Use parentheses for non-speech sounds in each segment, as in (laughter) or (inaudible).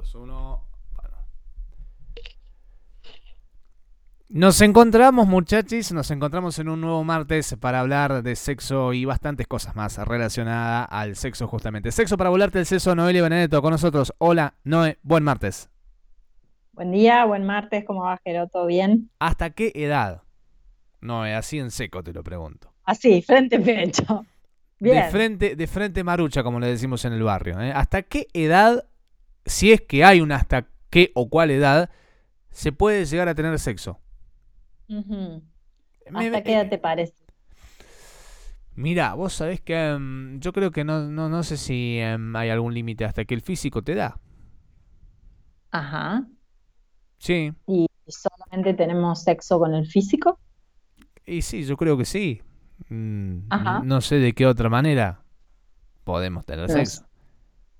2, 1. Nos encontramos, muchachos, nos encontramos en un nuevo martes para hablar de sexo y bastantes cosas más relacionadas al sexo, justamente. Sexo para volarte el sexo, Noelia Benedetto con nosotros. Hola, Noé, buen martes. Buen día, buen martes, ¿cómo va, Jero? ¿Todo bien? ¿Hasta qué edad? Noé, así en seco te lo pregunto. Así, frente pecho. Bien. De frente, de frente marucha, como le decimos en el barrio. ¿eh? ¿Hasta qué edad, si es que hay una hasta qué o cuál edad, se puede llegar a tener sexo? ¿Hasta qué edad te parece? Mira, vos sabés que em, yo creo que no, no, sé si em, hay algún límite hasta que el físico te da. Ajá. Sí. ¿Y solamente tenemos sexo con el físico? Y sí, yo creo que sí. Mm, no sé de qué otra manera podemos tener sexo.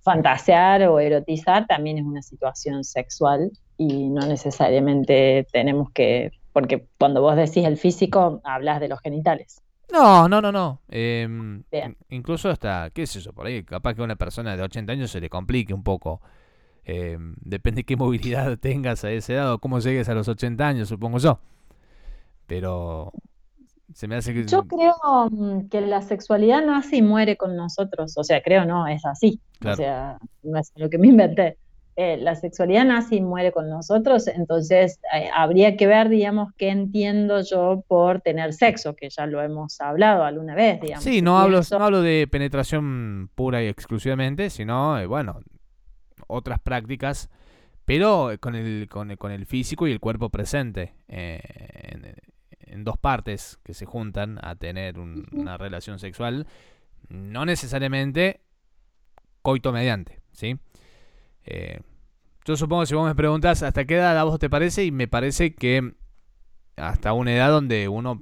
Fantasear o erotizar también es una situación sexual y no necesariamente tenemos que porque cuando vos decís el físico, hablas de los genitales. No, no, no, no. Em, incluso hasta, qué es eso, por ahí, capaz que a una persona de 80 años se le complique un poco. Em, depende de qué movilidad (laughs) tengas a ese edad o cómo llegues a los 80 años, supongo yo. Pero se me hace que... Yo creo mm, que la sexualidad no así muere con nosotros. O sea, creo no, es así. O sea, no es lo que me inventé. Eh, la sexualidad nace y muere con nosotros, entonces eh, habría que ver, digamos, qué entiendo yo por tener sexo, que ya lo hemos hablado alguna vez, digamos. Sí, no hablo, no hablo de penetración pura y exclusivamente, sino, eh, bueno, otras prácticas, pero con el, con, el físico y el cuerpo presente, en, dos partes que se juntan a tener una relación sexual, no necesariamente coito mediante, ¿sí? Eh, yo supongo que si vos me preguntas hasta qué edad a vos te parece, y me parece que hasta una edad donde uno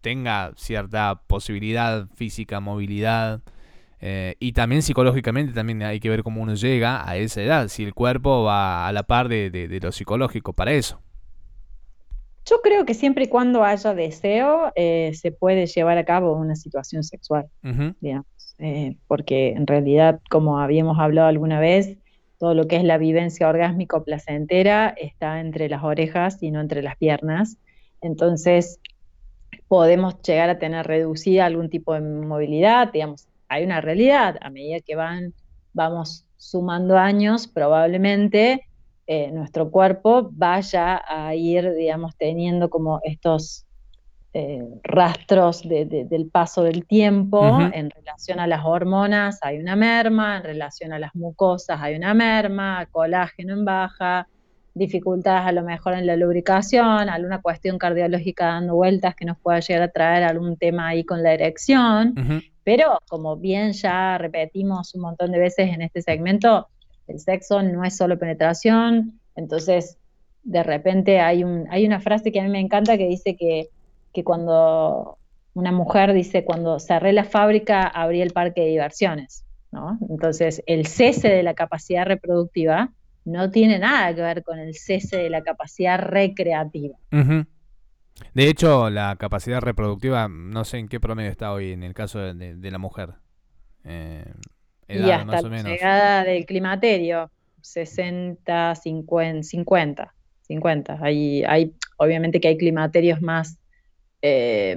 tenga cierta posibilidad física, movilidad, eh, y también psicológicamente también hay que ver cómo uno llega a esa edad, si el cuerpo va a la par de, lo psicológico para eso. Yo creo que siempre y cuando haya deseo, eh, se puede llevar a cabo una situación sexual, digamos. Eh, porque en realidad, como habíamos hablado alguna vez, todo lo que es la vivencia orgásmico placentera está entre las orejas y no entre las piernas. Entonces, podemos llegar a tener reducida algún tipo de movilidad, digamos, hay una realidad, a medida que van, vamos sumando años, probablemente eh, nuestro cuerpo vaya a ir, digamos, teniendo como estos eh, rastros del paso del tiempo en relación a las hormonas hay una merma, en relación a las mucosas hay una merma, colágeno en baja, dificultades a lo mejor en la lubricación, alguna cuestión cardiológica dando vueltas que nos pueda llegar a traer algún tema ahí con la erección, pero como bien ya repetimos un montón de veces en este segmento, el sexo no es solo penetración, entonces de repente hay, un, hay una frase que a mí me encanta que dice que que cuando una mujer dice, cuando cerré la fábrica, abrí el parque de diversiones, ¿no? Entonces, el cese de la capacidad reproductiva no tiene nada que ver con el cese de la capacidad recreativa. De hecho, la capacidad reproductiva, no sé en qué promedio está hoy en el caso de, la mujer. Eh, y hasta la llegada del climaterio, 60, 50, 50. 50. Hay, hay, obviamente que hay climaterios más eh,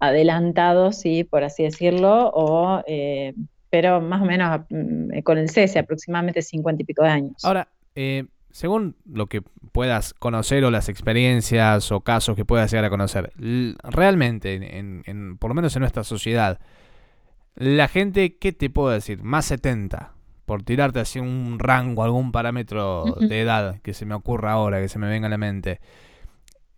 adelantados, sí, por así decirlo, o, eh, pero más o menos mm, con el cese, aproximadamente 50 y pico de años. Ahora, eh, según lo que puedas conocer o las experiencias o casos que puedas llegar a conocer, realmente, en, por lo menos en nuestra sociedad, la gente, ¿qué te puedo decir? Más 70, por tirarte así un rango, algún parámetro de edad que se me ocurra ahora, que se me venga a la mente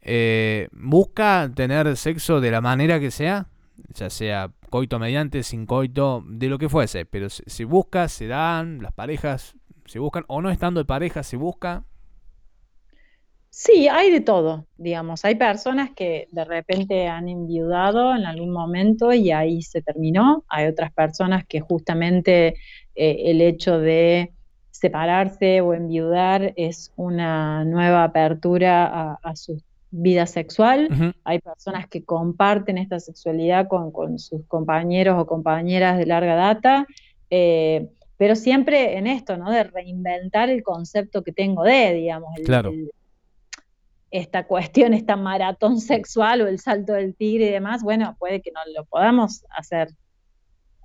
eh, busca tener sexo de la manera que sea, ya sea coito mediante, sin coito, de lo que fuese, pero se, busca, se dan, las parejas se buscan, o no estando de pareja, se busca. Sí, hay de todo, digamos. Hay personas que de repente han enviudado en algún momento y ahí se terminó. Hay otras personas que justamente eh, el hecho de separarse o enviudar es una nueva apertura a, a sus vida sexual. Hay personas que comparten esta sexualidad con, sus compañeros o compañeras de larga data. Eh, pero siempre en esto, ¿no? De reinventar el concepto que tengo de, digamos, claro. Esta cuestión, esta maratón sexual o el salto del tigre y demás, bueno, puede que no lo podamos hacer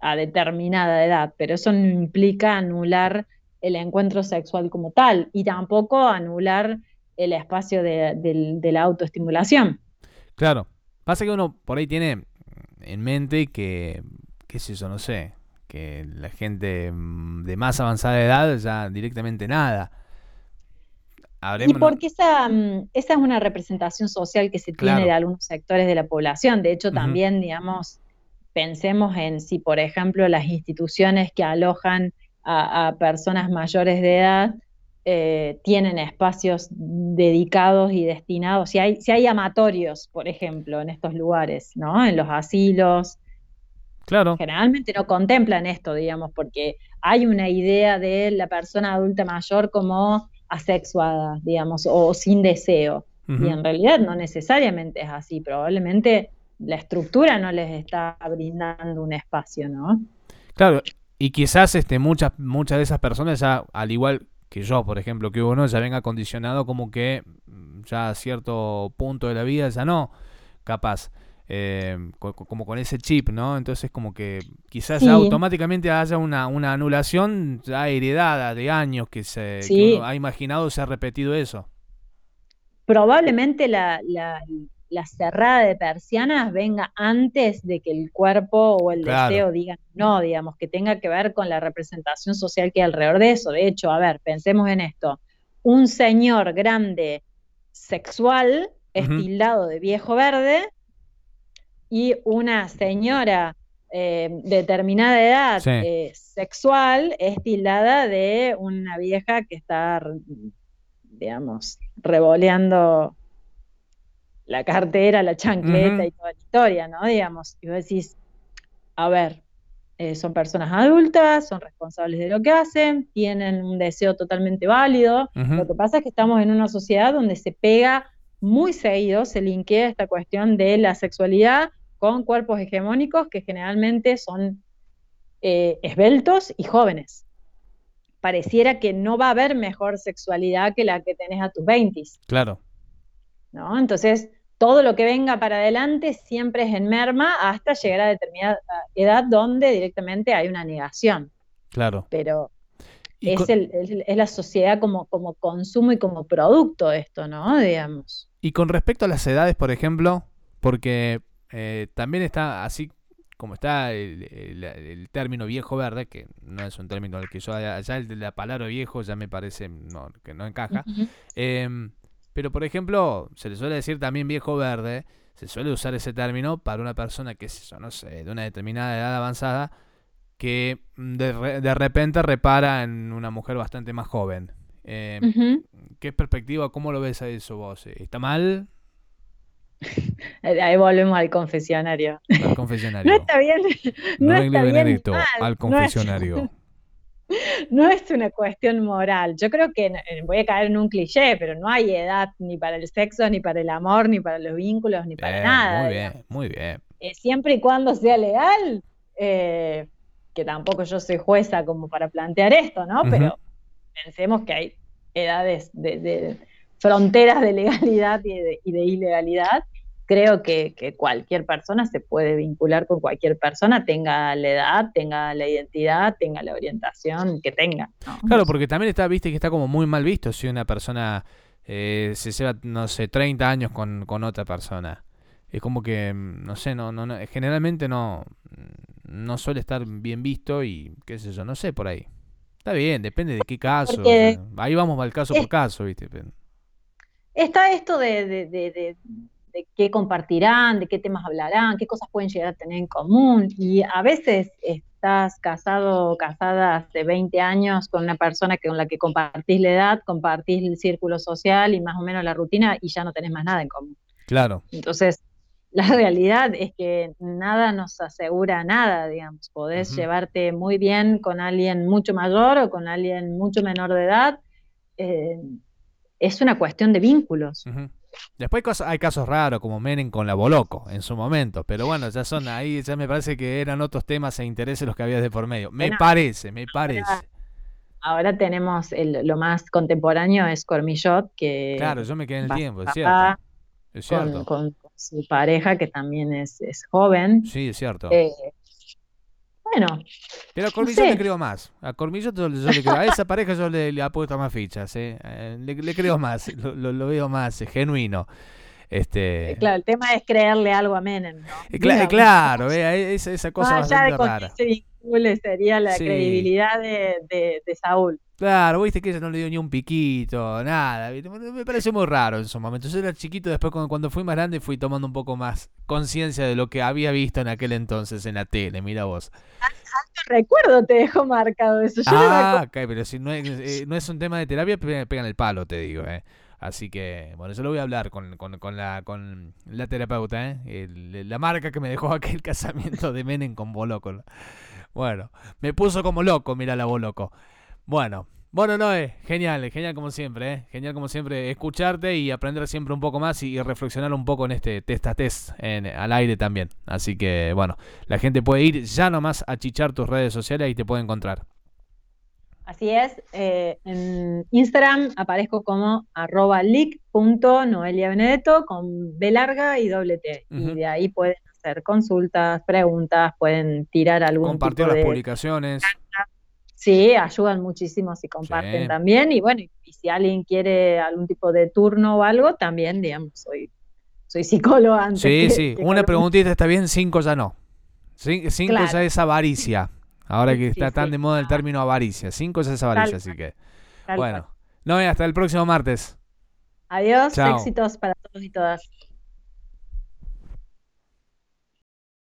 a determinada edad, pero eso no implica anular el encuentro sexual como tal y tampoco anular el espacio de, la autoestimulación. Claro, pasa que uno por ahí tiene en mente que, qué es eso, no sé, que la gente mm, de más avanzada edad ya directamente nada. Y porque esa, mm, esa es una representación social que se tiene de algunos sectores de la población. De hecho, también, digamos, pensemos en si, por ejemplo, las instituciones que alojan a, personas mayores de edad eh, tienen espacios dedicados y destinados, si hay, si hay amatorios, por ejemplo, en estos lugares, ¿no? En los asilos. Claro. Generalmente no contemplan esto, digamos, porque hay una idea de la persona adulta mayor como asexuada, digamos, o sin deseo. Y en realidad no necesariamente es así, probablemente la estructura no les está brindando un espacio, ¿no? Claro, y quizás este, muchas, muchas de esas personas ya, al igual que yo, por ejemplo, que uno ya venga condicionado como que mm, ya a cierto punto de la vida ya no, capaz. Eh, como con ese chip, ¿no? Entonces como que quizás automáticamente haya una, una, anulación ya heredada de años que, se, ha imaginado se ha repetido eso. Probablemente la, la, la cerrada de persianas venga antes de que el cuerpo o el deseo digan no, digamos, que tenga que ver con la representación social que hay alrededor de eso. De hecho, a ver, pensemos en esto. Un señor grande sexual es tildado de viejo verde y una señora eh, determinada edad eh, sexual es tildada de una vieja que está, digamos, revoleando la cartera, la chancleta y toda la historia, ¿no? Digamos, y vos decís, a ver, eh, son personas adultas, son responsables de lo que hacen, tienen un deseo totalmente válido. Lo que pasa es que estamos en una sociedad donde se pega muy seguido, se linkea esta cuestión de la sexualidad con cuerpos hegemónicos que generalmente son eh, esbeltos y jóvenes. Pareciera que no va a haber mejor sexualidad que la que tenés a tus 20. Claro. ¿No? Entonces, todo lo que venga para adelante siempre es en merma hasta llegar a determinada edad donde directamente hay una negación. Claro. Pero es, la sociedad como, como consumo y como producto de esto, ¿no? Digamos. Y con respecto a las edades, por ejemplo, porque eh, también está así como está el, término viejo verde, que no es un término al que yo, ya el de la palabra viejo ya me parece que no encaja. Pero, por ejemplo, se le suele decir también viejo verde, se suele usar ese término para una persona que es no sé, de una determinada edad avanzada, que de, repente repara en una mujer bastante más joven. Eh, ¿Qué perspectiva, cómo lo ves a eso vos? ¿Está mal? (laughs) Ahí volvemos al confesionario. Al (laughs) confesionario. No está bien. No, está bien al confesionario (laughs) no es una cuestión moral. Yo creo que eh, voy a caer en un cliché, pero no hay edad ni para el sexo, ni para el amor, ni para los vínculos, ni para nada. Muy bien, muy bien. Eh, siempre y cuando sea legal, eh, que tampoco yo soy jueza como para plantear esto, ¿no? Pero pensemos que hay edades de, fronteras de legalidad y de ilegalidad creo que, cualquier persona se puede vincular con cualquier persona, tenga la edad, tenga la identidad, tenga la orientación que tenga. Claro, porque también está, viste, que está como muy mal visto si una persona eh, se lleva, no sé, 30 años con, otra persona. Es como que, mm, no sé, no, no, generalmente no, no suele estar bien visto y qué sé yo, no sé por ahí. Está bien, depende de qué caso. ahí vamos al caso por caso, ¿viste? Está esto de, de qué compartirán, de qué temas hablarán, qué cosas pueden llegar a tener en común. Y a veces estás casado o casada hace 20 años con una persona con la que compartís la edad, compartís el círculo social y más o menos la rutina y ya no tenés más nada en común. Claro. Entonces, (laughs) la realidad es que nada nos asegura nada, digamos. Podés llevarte muy bien con alguien mucho mayor o con alguien mucho menor de edad. Eh, es una cuestión de vínculos. Después hay casos raros como Menem con la Boloco en su momento, pero bueno, ya son ahí, ya me parece que eran otros temas e intereses los que había de por medio. Me parece, me parece. Ahora, tenemos lo más contemporáneo es Cormillot, que... Claro, yo me quedé en el tiempo, es cierto. Es cierto. Con, su pareja, que también es, es joven. Sí, es cierto. Eh, bueno. Pero a Cormillot le creo más. A Cormillot yo, le creo. A esa pareja yo le, le apuesto más fichas. ¿eh? eh le, creo más. Lo, lo, veo más genuino. Este... Eh, claro, el tema es creerle algo a Menem, ¿no? Eh, claro, esa, esa cosa de rara. Vincule sería la credibilidad de, de, de, Saúl. Claro, viste que ella no le dio ni un piquito, nada. Me parece muy raro en su momento. Yo era chiquito, después cuando fui más grande fui tomando un poco más conciencia de lo que había visto en aquel entonces en la tele, mira vos. recuerdo te dejó marcado eso. ah, ok, pero si no es, eh, no es un tema de terapia, pegan el palo, te digo, eh. Así que, bueno, yo lo voy a hablar con, la, con la terapeuta, ¿eh? la marca que me dejó (laughs) aquel casamiento de Menem con Boloco. Bueno, me puso como loco, mira la Boloco. Bueno, bueno, Noé, genial, genial como siempre, ¿eh? Genial como siempre escucharte y aprender siempre un poco más y, reflexionar un poco en este test a test en, al aire también. Así que, bueno, la gente puede ir ya nomás a chichar tus redes sociales y te puede encontrar. Así es, eh, en Instagram aparezco como arroba leak.noeliabenedetto con B larga y doble T. Y de ahí pueden hacer consultas, preguntas, pueden tirar algún Compartir las publicaciones. Sí, ayudan muchísimo si comparten también. Y bueno, y si alguien quiere algún tipo de turno o algo, también, digamos, soy, soy psicólogo antes. Sí, sí. Una preguntita está bien, cinco ya no. Cinco ya es avaricia. Ahora que está tan de moda el término avaricia. Cinco es avaricia, así que. bueno. No, hasta el próximo martes. Adiós, éxitos para todos y todas.